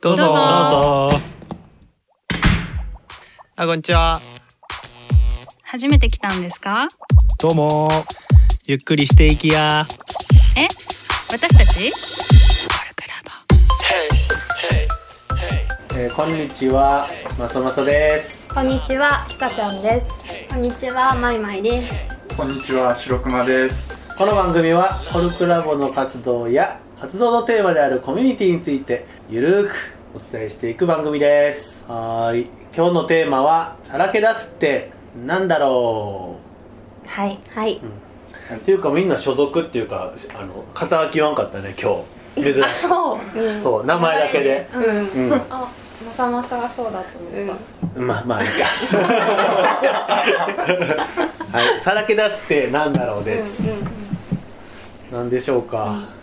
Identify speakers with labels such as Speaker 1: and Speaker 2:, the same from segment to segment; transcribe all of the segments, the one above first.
Speaker 1: どうぞ。
Speaker 2: どうぞ。
Speaker 1: どうぞあこんにちは。
Speaker 2: 初めて来たんですか？
Speaker 1: どうも。ゆっくりしていきや。
Speaker 2: え？私たち？
Speaker 3: えーこんにちは、まさまさです。
Speaker 4: こんにちは、ひかちゃんです。こんにちは、まいまいです。
Speaker 5: こんにちは、白熊です。
Speaker 3: この番組はコルクラボの活動や活動のテーマであるコミュニティについてゆるーくお伝えしていく番組です。はーい、今日のテーマはさらけ出すってなんだろ
Speaker 4: はい。はい。
Speaker 3: う。っていうかみんな所属っていうかあの肩書きわんかったね今日。珍しい。
Speaker 4: そう。うん。
Speaker 3: そう名前だけで。
Speaker 4: うん。
Speaker 3: うん。
Speaker 4: あ、まさまさがそうだと思った。
Speaker 3: まあまあいいか。はい、さらけ出すってなんだろうです。なんでしょうか。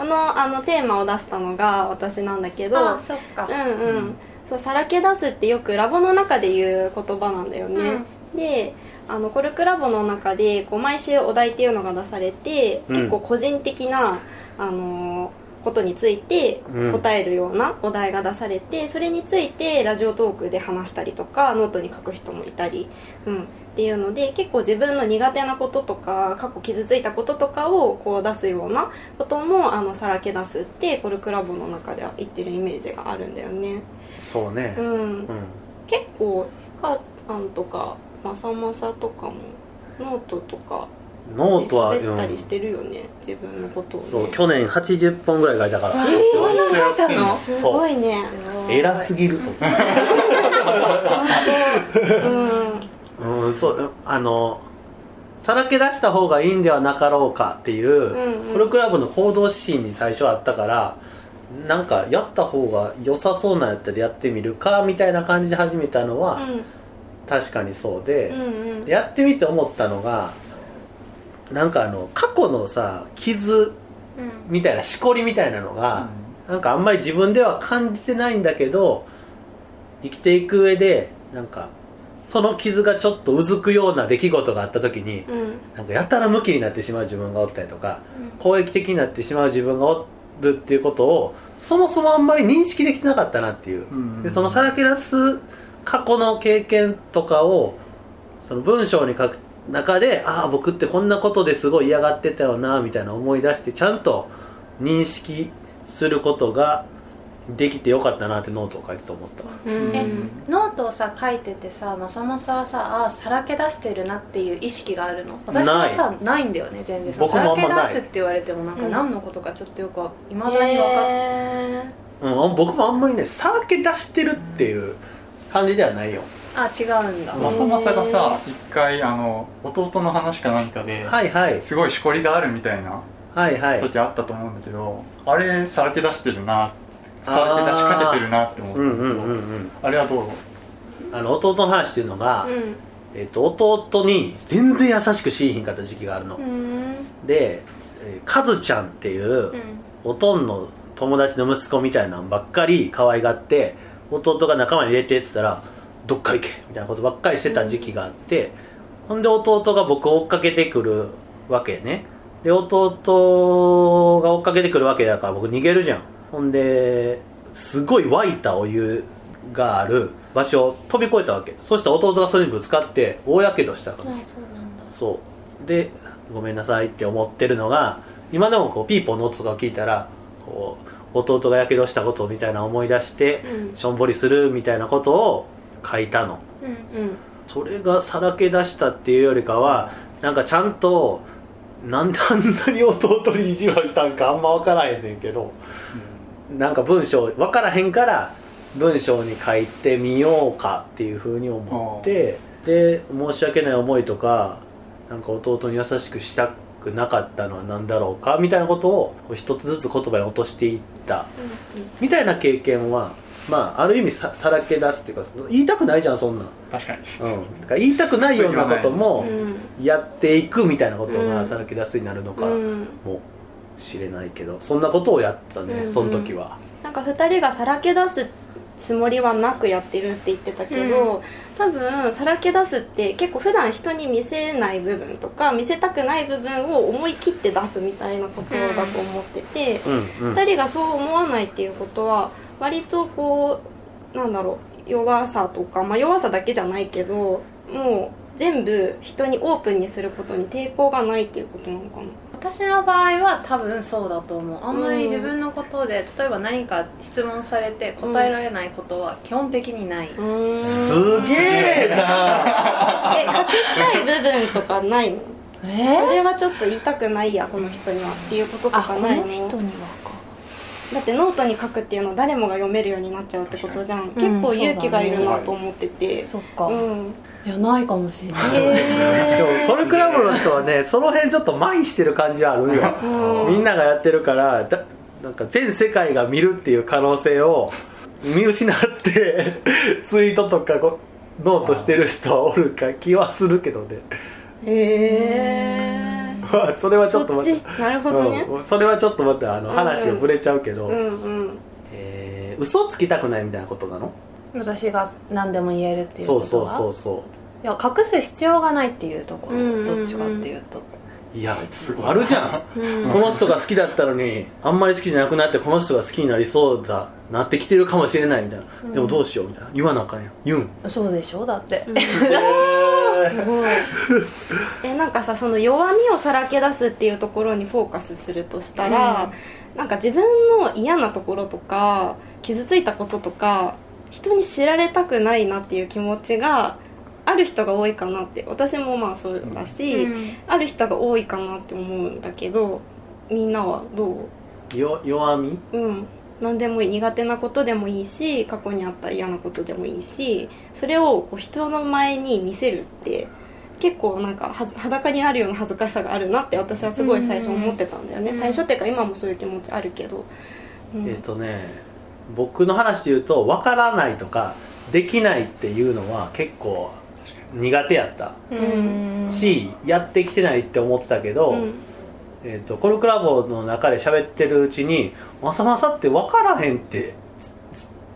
Speaker 6: このあのテーマを出したのが私なんだけど
Speaker 4: あ、そっか。
Speaker 6: うんうん、そうさらけ出すってよくラボの中で言う言葉なん。だよね、であのコルクラボの中でこう毎週お題っていうのが出されて、
Speaker 3: うん。
Speaker 6: 結構個人的なあのことについて
Speaker 3: うん
Speaker 6: 答えるようなお題が出されて、それについてラジオトークで話したりとかノートに書く人もいたり、うん、っていうので結構自分の苦手なこととか過去傷ついたこととかをこう出すようなこともあのさらけ出すってコルクラボの中では言ってるイメージがあるんだよね。
Speaker 3: そうね
Speaker 6: う。ん
Speaker 3: うん。
Speaker 6: 結構ひかたんとかまさまさとかもノートとかで
Speaker 3: ノートは、
Speaker 6: 喋ったりし
Speaker 3: うん。
Speaker 6: てるよね、自分のことをね
Speaker 3: そう去年80本ぐらい書いたから。
Speaker 6: そんな書いたのすごいね。
Speaker 3: 偉すぎると。
Speaker 6: うん。
Speaker 3: うんそうあのさらけ出した方がいいんではなかろうかっていう、
Speaker 6: んうん。
Speaker 3: プロクラブの行動指針に最初あったからなんかやった方が良さそうなやったらやってみるかみたいな感じで始めたのは、確かにそうで、
Speaker 6: うんうん。
Speaker 3: やってみて思ったのがなんかあの過去のさ傷みたいなしこりみたいなのが、なんかあんまり自分では感じてないんだけど生きていく上でなんかその傷がちょっとうずくような出来事があった時に
Speaker 6: うん。
Speaker 3: なんかやたらムキになってしまう自分がおったりとか、攻撃的になってしまう自分がおるっていうことをそもそもあんまり認識できてなかったなっていう、
Speaker 5: うん。
Speaker 3: でそのさらけ出す過去の経験とかをその文章に書く中でああ僕ってこんなことですごい嫌がってたよなみたいな思い出してちゃんと認識することができてよかったなってノートを書いてと思った
Speaker 6: うん。
Speaker 4: えノートをさ書いててさまさまさはさあーさらけ出してるなっていう意識があるの？私はさない。んだよね全然。その
Speaker 3: 僕もあんまない。
Speaker 4: さらけ出すって言われてもなんか
Speaker 6: うん
Speaker 4: 何のことかちょっとよくいまだに分かっ
Speaker 6: へ
Speaker 3: うん、僕もあんまりねさらけ出してるっていう感じではないよ
Speaker 4: あ違うんだ。
Speaker 5: まさまさがさ、一回あの弟の話か何かで、
Speaker 3: はいはい。
Speaker 5: すごいしこりがあるみたいな
Speaker 3: はいはい。
Speaker 5: 時あったと思うんだけど、あれさらけ出してるな、さらけ出しかけてるなって思った
Speaker 3: うんん
Speaker 5: だけど、
Speaker 3: うんうんうん
Speaker 5: あれはどう？
Speaker 3: あの弟の話っていうのが、
Speaker 6: うん。
Speaker 3: えっと弟に全然優しくしいひんかった時期があるの、
Speaker 6: うん。
Speaker 3: で、えーカズちゃんっていう、
Speaker 6: うん。
Speaker 3: おとんの友達の息子みたいなのばっかり可愛がって弟が仲間に入れてって言ったらどっか行けみたいなことばっかりしてた時期があって、ほんで弟が僕を追っかけてくるわけね。で弟が追っかけてくるわけだから僕逃げるじゃん。ほんですごい沸いたお湯がある場所を飛び越えたわけ。そしたら弟がそれにぶつかって大やけどしたから。
Speaker 4: あそうなんだ。
Speaker 3: そう。でごめんなさいって思ってるのが今でもこうピーポーの音とかを聞いたらこう弟がやけどしたことみたいな思い出して
Speaker 6: うん。
Speaker 3: しょんぼりするみたいなことを書いたの。
Speaker 6: うん。
Speaker 3: それがさらけ出したっていうよりかはなんかちゃんとなんで あんなに弟に意地悪したんかあんま分からへんねんけどなんか文章分からへんから文章に書いてみようかっていうふうに思ってで申し訳ない思いとかなんか弟に優しくしたくなかったのは何だろうかみたいなことをこう一つずつ言葉に落としていった。みたいな経験はまあある意味ささらけ出すっていうか言いたくないじゃんそんな。ん、
Speaker 5: 確かに。
Speaker 3: うん、だから言いたくないようなことも
Speaker 6: うん。
Speaker 3: やっていくみたいなこと
Speaker 6: うん。
Speaker 3: がさらけ出すになるのか
Speaker 6: うん。
Speaker 3: もしれないけどそんなことをやったね、
Speaker 6: うん
Speaker 3: その時は。
Speaker 6: なんか2人がさらけ出すつもりはなくやってるって言ってたけど、多分さらけ出すって結構普段人に見せない部分とか見せたくない部分を思い切って出すみたいなことだと思ってて、
Speaker 3: うんうん
Speaker 6: 2人がそう思わないっていうことは割とこうなんだろう弱さとか、まあ、弱さだけじゃないけどもう全部人にオープンにすることに抵抗がないっていうことなのかな。
Speaker 4: 私の場合は多分そうだと思う。あんまり自分のことで例えば何か質問されて答えられないことは基本的にない、
Speaker 3: すげえな。
Speaker 6: え隠したい部分とかないの？
Speaker 4: え？
Speaker 6: それはちょっと言いたくないやこの人には。っていうこととかないの？
Speaker 4: の人には。か
Speaker 6: だってノートに書くっていうのは誰もが読めるようになっちゃうってことじゃん、結構勇気がいるなと思ってて。
Speaker 4: そっか、
Speaker 6: うん。
Speaker 4: いやないかもしれない。
Speaker 3: でもコルクラブの人はねその辺ちょっと麻痺してる感じはあるよ。
Speaker 6: うん。
Speaker 3: みんながやってるからだなんか全世界が見るっていう可能性を見失って ツイートとかこうノートしてる人はおるか気はするけどね。
Speaker 6: へえ
Speaker 3: それはちょ
Speaker 6: そっ
Speaker 3: と待って。
Speaker 6: なるほどね。
Speaker 3: うん、それはちょっと待って。あの
Speaker 6: うん
Speaker 3: 話がぶれちゃうけど、
Speaker 6: うんうん。
Speaker 3: えー嘘つきたくないみたいなことなの？
Speaker 4: 私が何でも言えるっていうことは？
Speaker 3: そうそうそうそ
Speaker 4: いや隠す必要がないっていうところ、
Speaker 6: うんうんうん。
Speaker 4: どっちかっていうと。
Speaker 3: ういや
Speaker 5: すごい
Speaker 3: あるじゃん。
Speaker 6: うん。
Speaker 3: この人が好きだったのにあんまり好きじゃなくなってこの人が好きになりそうだなってきてるかもしれないみたいな、でもどうしようみたいな。言わなあかんやん。言うん。
Speaker 4: そうでしょ？だって、
Speaker 6: すごい。えなんかさその弱みをさらけ出すっていうところにフォーカスするとしたら、なんか自分の嫌なところとか傷ついたこととか人に知られたくないなっていう気持ちがある人が多いかなって私もまあそうだし、ある人が多いかなって思うんだけどみんなはど
Speaker 3: よ弱み？
Speaker 6: ううん何でもいい苦手なことでもいいし過去にあった嫌なことでもいいしそれをこう人の前に見せるって結構なんかは裸になるような恥ずかしさがあるなって私はすごい最初思ってたんだよね、
Speaker 4: うん。
Speaker 6: 最初っていうか今もそういう気持ちあるけど、うん。
Speaker 3: えっ、とね僕の話で言うと分からないとかできないっていうのは結構苦手やった。
Speaker 6: うん。
Speaker 3: しやってきてないって思ってたけど、
Speaker 6: うん
Speaker 3: えー、とコルクラボの中で喋ってるうちに「まさまさって分からへんって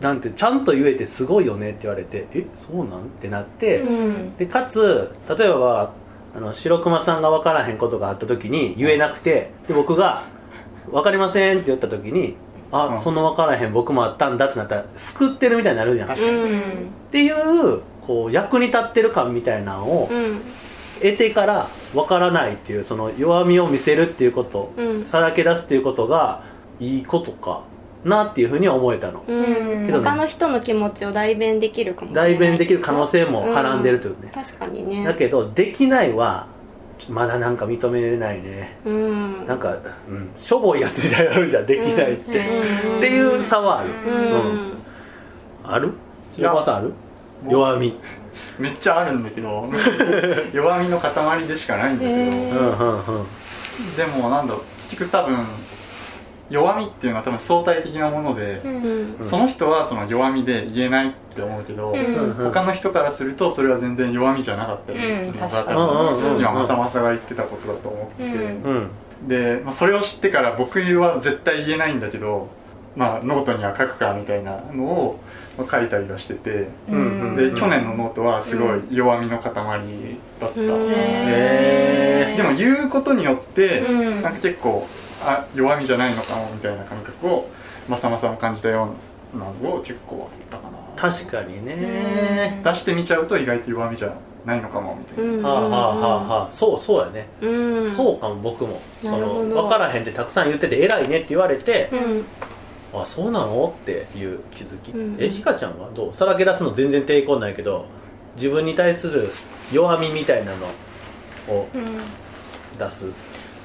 Speaker 3: なんてちゃんと言えてすごいよね」って言われて「えそうなん?」ってなって、
Speaker 6: うん。
Speaker 3: でかつ例えばあの白熊さんが分からへんことがあった時に言えなくてで僕が「分かりません」って言った時に「あ、
Speaker 5: うん。
Speaker 3: その分からへん僕もあったんだ」ってなったら救ってるみたいになるじゃん、っ
Speaker 6: うん。
Speaker 3: ていうこう役に立ってる感みたいなのを
Speaker 6: うん
Speaker 3: 得てから分からないっていうその弱みを見せるっていうこと、
Speaker 6: うん。
Speaker 3: さらけ出すっていうことがいいことかなっていうふうには思えたの。
Speaker 6: うん。
Speaker 3: けどね。
Speaker 6: 他の人の気持ちを代弁できるかもしれない。
Speaker 3: 代弁できる可能性もはらんでるというね、
Speaker 6: 確かにね。
Speaker 3: だけどできないはまだなんか認めれないね。
Speaker 6: うん。
Speaker 3: なんか、うん、しょぼいやつみたいになるじゃんできないって、
Speaker 6: うん。
Speaker 3: っていう差はある、
Speaker 6: うん。
Speaker 3: ある？
Speaker 5: いや。
Speaker 3: 横川さんある？弱み
Speaker 5: めっちゃあるんだけど 弱みの塊でしかないんだけど、
Speaker 3: うんうんうん
Speaker 5: でもなんだろう結局多分弱みっていうのは多分相対的なもので、
Speaker 6: うん。
Speaker 5: その人はその弱みで言えないって思うけど、
Speaker 6: うん。
Speaker 5: 他の人からするとそれは全然弱みじゃなかったりするのが、
Speaker 4: うん確か
Speaker 3: に。
Speaker 5: 多分
Speaker 3: うんうんうん
Speaker 5: 今まさまさが言ってたことだと思ってて、
Speaker 6: うん
Speaker 3: うん
Speaker 5: で、まあ、それを知ってから僕は絶対言えないんだけど、まあ、ノートには書くかみたいなのをまあ書いたりはしてて、
Speaker 3: うんうん
Speaker 5: で去年のノートはすごい弱みの塊だった、
Speaker 6: うん。
Speaker 3: へ
Speaker 5: でも言うことによって、
Speaker 6: うん。
Speaker 5: なんか結構あ弱みじゃないのかもみたいな感覚をまさまさも感じたようなのを結構あったかな。
Speaker 3: 確かにね。
Speaker 5: 出してみちゃうと意外と弱みじゃないのかもみたいな、
Speaker 6: うん。
Speaker 3: はあはあはあはあ。そうそうやね、
Speaker 6: うん。
Speaker 3: そうかも僕も。その分からへんってたくさん言ってて偉いねって言われて、
Speaker 6: うん
Speaker 3: あそうなの？っていう気づき、
Speaker 6: うん
Speaker 3: えひかちゃんは？どう？さらけ出すの全然抵抗ないけど自分に対する弱みみたいなのを出す。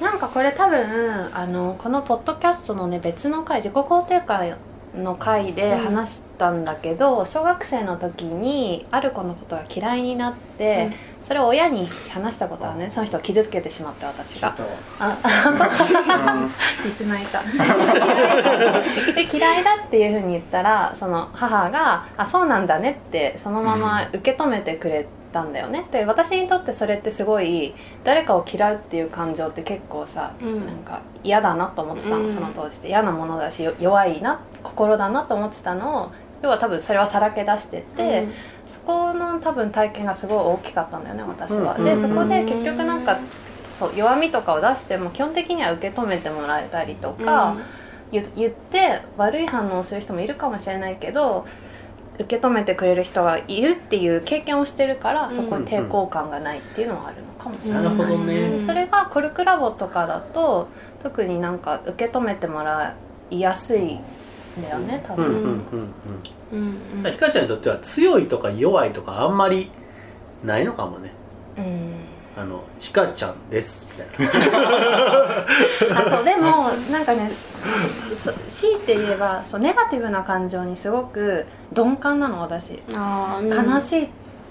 Speaker 4: なんかこれ多分あのこのポッドキャストのね別の回自己肯定感の回で話したんだけど、小学生の時にある子のことが嫌いになって、それを親に話したことはね。その人を傷つけてしまって私が。あ リスナーいた。で 嫌いだっていうふうに言ったらその母が「あそうなんだね」ってそのまま受け止めてくれたんだよね。で私にとってそれってすごい誰かを嫌うっていう感情って結構さ、
Speaker 6: うん。
Speaker 4: なんか嫌だなと思ってたの、
Speaker 6: うん。
Speaker 4: その当時って。嫌なものだしよ弱いな心だなと思ってたのを要は多分それはさらけ出してて、そこの多分体験がすごい大きかったんだよね私は、
Speaker 3: うん
Speaker 4: でそこで結局なんかそう弱みとかを出しても基本的には受け止めてもらえたりとか、言言って悪い反応をする人もいるかもしれないけど受け止めてくれる人がいるっていう経験をしてるから、
Speaker 6: うん。
Speaker 4: そこに抵抗感がないっていうのはあるのかもしれない、
Speaker 3: なるほどね。
Speaker 4: うん。それがコルクラボとかだと特になんか受け止めてもらいやすいんだよね多分、
Speaker 3: うんうんうんうん。
Speaker 6: うん
Speaker 3: ひかちゃんにとっては強いとか弱いとかあんまりないのかもね。
Speaker 4: うん
Speaker 3: あのひかちゃんですみたいな。
Speaker 4: あそうでもなんかねそ強いて言えばそうネガティブな感情にすごく鈍感なの私。
Speaker 6: あー
Speaker 4: 悲しい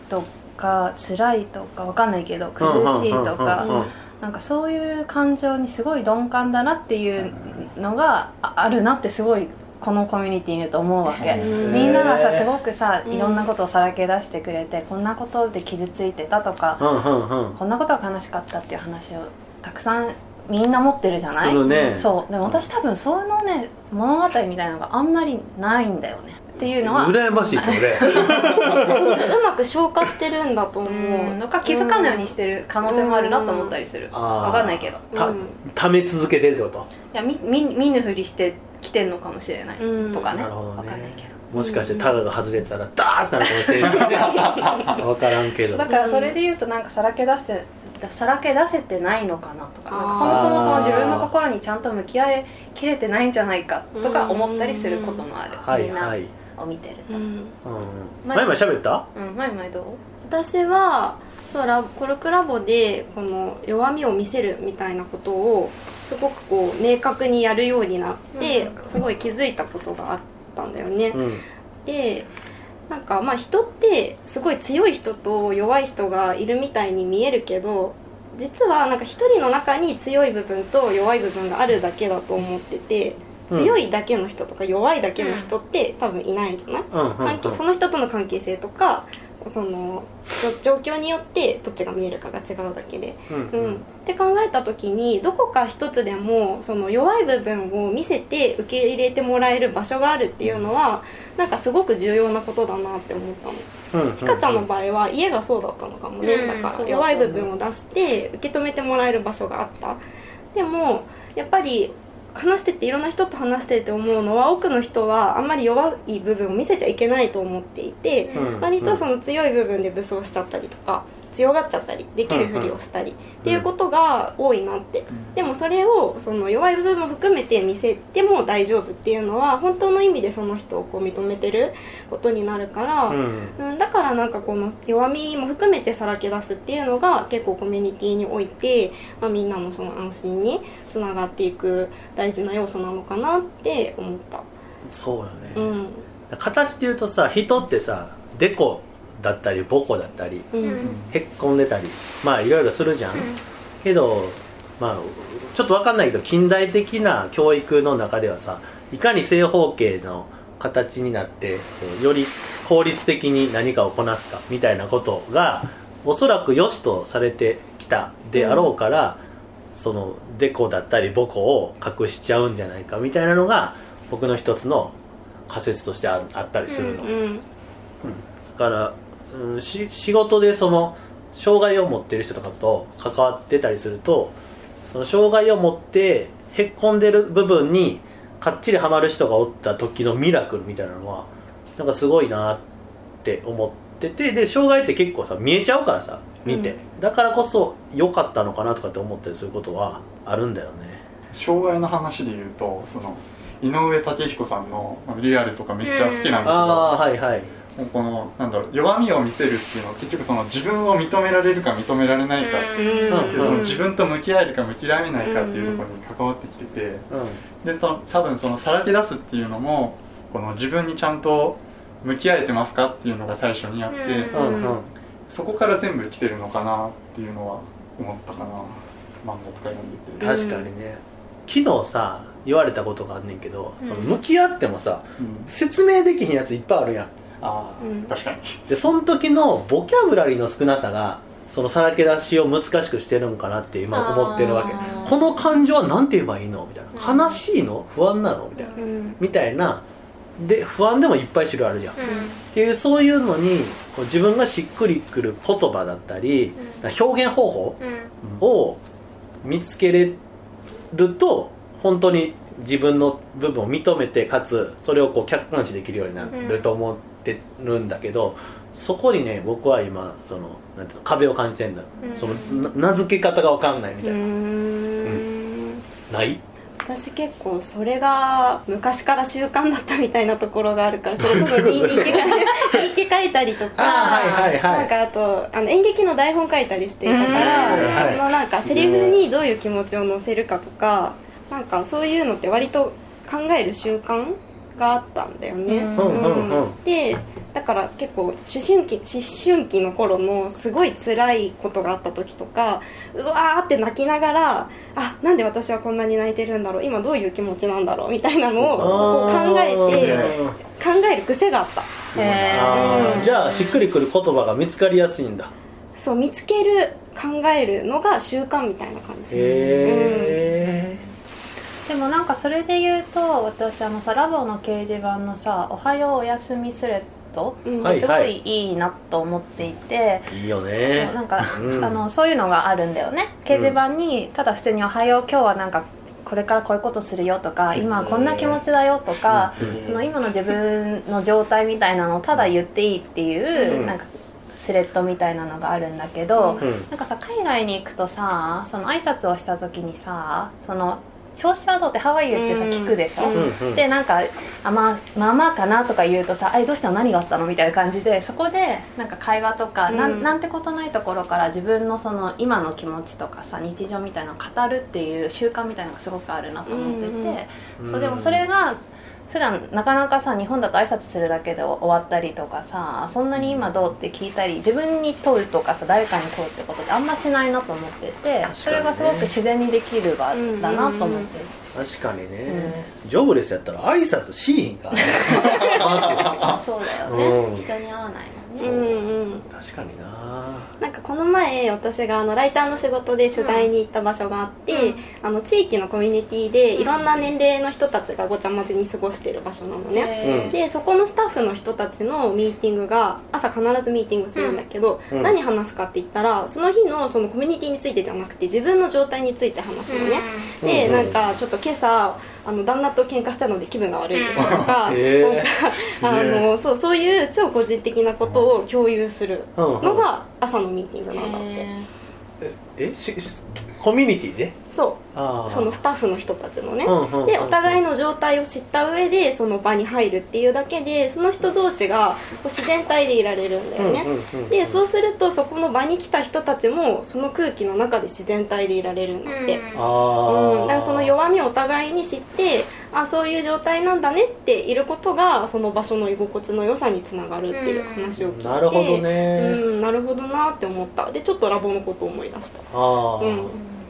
Speaker 4: とか辛いとかわかんないけど苦しいとか。
Speaker 3: うんうんうんうん。
Speaker 4: なんかそういう感情にすごい鈍感だなっていうのがああるなってすごいこのコミュニティにいると思うわけ。
Speaker 6: うん
Speaker 4: みんながさすごくさ
Speaker 6: うん。
Speaker 4: いろんなことをさらけ出してくれてこんなことで傷ついてたとか
Speaker 3: うんうんうん。
Speaker 4: こんなことが悲しかったっていう話をたくさんみんな持ってるじゃない？
Speaker 3: ね。
Speaker 4: そう。でも私多分そのね物語みたいなのがあんまりないんだよね。っていうのは
Speaker 3: 羨ましいって俺
Speaker 6: うまく消化してるんだと思う、
Speaker 4: うん。のか気づかないようにしてる可能性もあるなと思ったりする。
Speaker 3: あー。
Speaker 4: わかんないけど。
Speaker 3: た
Speaker 6: うん
Speaker 3: ため続けてるってこと？
Speaker 4: いやみ見見ぬふりしてきてんのかもしれない、
Speaker 6: うん。
Speaker 4: とかね。
Speaker 3: なるほどね。
Speaker 4: わかんないけど。
Speaker 3: もしかしてタガが外れたらダーッてなるかもしれない。分からんけど。
Speaker 4: だからそれで言うとなんかさらけ出してさらけ出せてないのかなとか。なんかそもそもその自分の心にちゃんと向き合いきれてないんじゃないかとか思ったりすることもある、
Speaker 3: はい
Speaker 4: みんな
Speaker 3: はい、
Speaker 4: を見てると、
Speaker 6: うん。
Speaker 3: うん、
Speaker 4: 前
Speaker 3: 前々喋った？
Speaker 4: うん、前々どう？
Speaker 6: 私はそうラコルクラボでこの弱みを見せるみたいなことをすごくこう明確にやるようになって、
Speaker 4: うん。
Speaker 6: すごい気づいたことがあったんだよね、
Speaker 3: うん。
Speaker 6: でなんかまあ人ってすごい強い人と弱い人がいるみたいに見えるけど実はなんか一人の中に強い部分と弱い部分があるだけだと思ってて
Speaker 3: うん。
Speaker 6: 強いだけの人とか弱いだけの人って多分いないんじゃない、関係その人との関係性とかその状状況によってどっちが見えるかが違うだけで、
Speaker 3: うん。
Speaker 6: うん。って考えた時にどこか一つでもその弱い部分を見せて受け入れてもらえる場所があるっていうのはなんかすごく重要なことだなって思ったの。
Speaker 3: うん。うん。
Speaker 6: ひかちゃんの場合は家がそうだったのかもね、
Speaker 4: うん。
Speaker 6: だから弱い部分を出して受け止めてもらえる場所があった。でもやっぱり話してていろんな人と話してて思うのは多くの人はあんまり弱い部分を見せちゃいけないと思っていて、
Speaker 3: うん。
Speaker 6: 割とその強い部分で武装しちゃったりとか強がっちゃったりできるふりをしたりっていうことが多いなって、でもそれをその弱い部分も含めて見せても大丈夫っていうのは本当の意味でその人をこう認めてることになるから、
Speaker 3: うん。
Speaker 6: うん、だからなんかこの弱みも含めてさらけ出すっていうのが結構コミュニティにおいて、まあ、みんなのその安心につながっていく大事な要素なのかなって思った。
Speaker 3: そうよね、
Speaker 6: うん。
Speaker 3: 形で言うとさ人ってさデコだったりボコだったり
Speaker 6: うん。
Speaker 3: へっこんでたりまあいろいろするじゃん、けどまあちょっと分かんないけど近代的な教育の中ではさいかに正方形の形になってより効率的に何かをこなすかみたいなことがおそらく良しとされてきたであろうから、そのデコだったりボコを隠しちゃうんじゃないかみたいなのが僕の一つの仮説としてああったりするの、
Speaker 6: うん。
Speaker 3: だから、うん、し仕事でその障害を持ってる人とかと関わってたりするとその障害を持ってへっこんでる部分にかっちりはまる人がおった時のミラクルみたいなのはなんかすごいなって思っててで障害って結構さ見えちゃうからさ見て、だからこそ良かったのかなとかって思ったりすることはあるんだよね。
Speaker 5: 障害の話で言うとその井上武彦さんのまあリアルとかめっちゃ好きなんだけど、
Speaker 3: ああはいはい
Speaker 5: このなんだろう弱みを見せるっていうのは結局その自分を認められるか認められないかっていう
Speaker 3: うん。
Speaker 5: でその自分と向き合えるか向き合えないかっていうところに関わってきてて
Speaker 3: うん。
Speaker 5: でその多分そのさらけ出すっていうのもこの自分にちゃんと向き合えてますかっていうのが最初にあって、
Speaker 3: うん。うん。
Speaker 5: そこから全部来てるのかなっていうのは思ったかな。漫画とか読んでて、
Speaker 3: 確かにね。昨日さ言われたことがあんねんけど、
Speaker 4: うん。
Speaker 3: その向き合ってもさ
Speaker 5: うん。
Speaker 3: 説明できひんやついっぱいあるやん
Speaker 5: ああ、
Speaker 6: うん。
Speaker 5: 確かに。
Speaker 3: でその時のボキャブラリーの少なさがそのさらけ出しを難しくしてるんかなって今思ってるわけ。この感情は何て言えばいいのみたいな、
Speaker 4: うん。
Speaker 3: 悲しいの不安なのみたいな、
Speaker 6: うん。
Speaker 3: みたいな。で不安でもいっぱい種類あるじゃん、っていうそういうのにこう自分がしっくりくる言葉だったり、表現方法を見つけれると本当に自分の部分を認めてかつそれをこう客観視できるようになると思ってるんだけど、そこにね僕は今そのなんていうの壁を感じてんだ、そのな名付け方が分かんないみたいな、
Speaker 6: ん。
Speaker 3: ない？
Speaker 6: 私結構それが昔から習慣だったみたいなところがあるから それこそ日記書いたりとかなんかあとあの演劇の台本書いたりしていたからそのなんかセリフにどういう気持ちを乗せるかとかなんかそういうのって割と考える習慣があったんだよね、
Speaker 3: うん。うんうん
Speaker 6: でだから結構思春期思春期の頃のすごい辛いことがあった時とかうわーって泣きながらあなんで私はこんなに泣いてるんだろう今どういう気持ちなんだろうみたいなのをこう考えて考える癖があった。
Speaker 3: じゃあしっくりくる言葉が見つかりやすいんだ。
Speaker 6: そう見つける考えるのが習慣みたいな感じ。
Speaker 3: へ
Speaker 4: でもなんかそれで言うと私あのさラボの掲示板のさ「おはようおやすみスレッド」
Speaker 6: うん。
Speaker 3: はい
Speaker 4: すごいいいなと思っていて、
Speaker 3: えいいよね。
Speaker 4: そうなんか、
Speaker 3: うん。
Speaker 4: あのそういうのがあるんだよね。掲示板にただ普通に「おはよう今日はなんかこれからこういうことするよ」とか「今こんな気持ちだよ」とか、
Speaker 3: うん。
Speaker 4: その今の自分の状態みたいなのをただ言っていいっていう、
Speaker 3: うん。
Speaker 4: なんかスレッドみたいなのがあるんだけど、
Speaker 3: うん。
Speaker 4: なんかさ海外に行くとさその挨拶をした時にさその調子はどうってハワイってさ
Speaker 6: うん。
Speaker 4: 聞くでしょ、
Speaker 6: うん
Speaker 3: うん。
Speaker 4: でなんかあ、まあ、まあまあかなとか言うとさ「えどうしたの？何があったの?」みたいな感じでそこでなんか会話とか、な
Speaker 6: うん。
Speaker 4: ん、なんてことないところから自分のその今の気持ちとかさ日常みたいなのを語るっていう習慣みたいなのがすごくあるなと思ってて、
Speaker 3: うん。
Speaker 4: そうでもそれが普段なかなかさ日本だと挨拶するだけで終わったりとかさそんなに今どうって聞いたり自分に問うとかさ誰かに問うってことってあんましないなと思ってて、それがすごく自然にできる場だなと思ってる。
Speaker 3: 確かにね、ジョブレスやったら挨拶しひんか
Speaker 4: そうだよね、
Speaker 3: うん。
Speaker 4: 人に会わないもんね。
Speaker 3: そう
Speaker 6: うんうん。
Speaker 3: ず確かにな。
Speaker 6: なんかこの前私があのライターの仕事で取材に行った場所があって、あの地域のコミュニティでいろんな年齢の人たちがごちゃ混ぜに過ごしてる場所なのね、
Speaker 3: うん。
Speaker 6: でそこのスタッフの人たちのミーティングが朝必ずミーティングするんだけど、
Speaker 3: うん。
Speaker 6: 何話すかって言ったらその日のそのコミュニティについてじゃなくて自分の状態について話すのね、で
Speaker 3: うん。
Speaker 6: なんかちょっと今朝あの旦那と喧嘩したので気分が悪いですとか,、
Speaker 3: へー。
Speaker 6: なんかあのそうそういう超個人的なことを共有するのが朝のミーティングなんだって、
Speaker 3: えししコミュニティで？
Speaker 6: そう。そのスタッフの人たちのね、
Speaker 3: うんうんうん
Speaker 6: でお互いの状態を知った上でその場に入るっていうだけでその人同士がこう自然体でいられるんだよね、
Speaker 3: うんうんうんうん。
Speaker 6: でそうするとそこの場に来た人たちもその空気の中で自然体でいられるんだって、うん、だからその弱みをお互いに知ってあそういう状態なんだねっていることがその場所の居心地の良さにつながるっていう話を聞いて、
Speaker 3: なるほどね、
Speaker 6: うん、なるほどなって思った。でちょっとラボのことを思い出した。
Speaker 3: ああ、
Speaker 6: うん。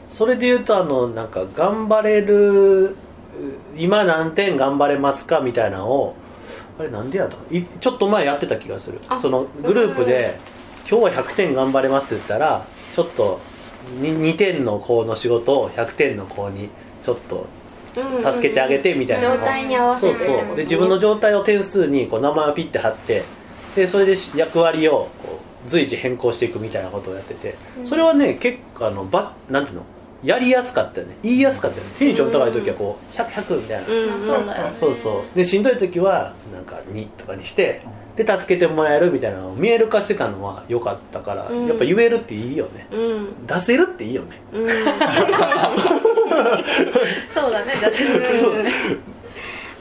Speaker 3: それで言うとあのなんか頑張れる今何点頑張れますかみたいなのをあれなんでやったちょっと前やってた気がする。
Speaker 6: あ
Speaker 3: そのグループで「今日は100点頑張れます」って言ったらちょっと 2, 点の子の仕事を100点の子にちょっと
Speaker 6: うん
Speaker 3: 助けてあげてみたいな。
Speaker 6: 状態に合わせ
Speaker 3: そうそう。で自分の状態を点数にこう名前をピッて貼ってでそれで役割をこう随時変更していくみたいなことをやってて。それはね結構あのばなんていうの？やりやすかったよね。言いやすかったよね。テンション高い時はこう100100みたいな、
Speaker 6: うん
Speaker 4: まあそうだよね。
Speaker 3: そうそう。でしんどい時はなんか2とかにしてで助けてもらえるみたいなのを見える化してたのは良かったから、
Speaker 6: うん。
Speaker 3: やっぱ言えるっていいよね。
Speaker 6: うん。
Speaker 3: 出せるっていいよね。
Speaker 6: うん
Speaker 4: そうだねだって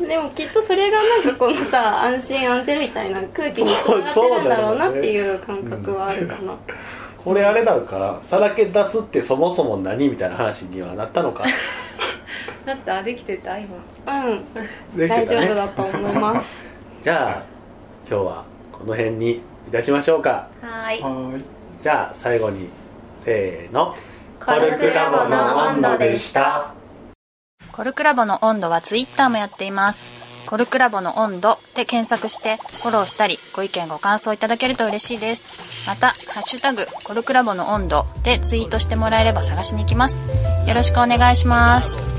Speaker 6: でもきっとそれがなんかこのさ安心安全みたいな空気につながってるんだろうなっていう感覚はあるかな。
Speaker 3: これあれなのかなさらけ出すってそもそも何みたいな話にはなったのか。
Speaker 4: だったできてた今。
Speaker 6: うん。
Speaker 3: できて
Speaker 6: 大丈夫だと思います。
Speaker 3: じゃあ今日はこの辺にいたしましょうか。
Speaker 4: はい。
Speaker 5: はーい。
Speaker 3: じゃあ最後にせーの
Speaker 4: コルクラボの温度でした
Speaker 2: コルクラボの温度はツイッターもやっています。コルクラボの温度で検索してフォローしたりご意見ご感想いただけると嬉しいです。また、ハッシュタグコルクラボの温度でツイートしてもらえれば探しに行きます。よろしくお願いします。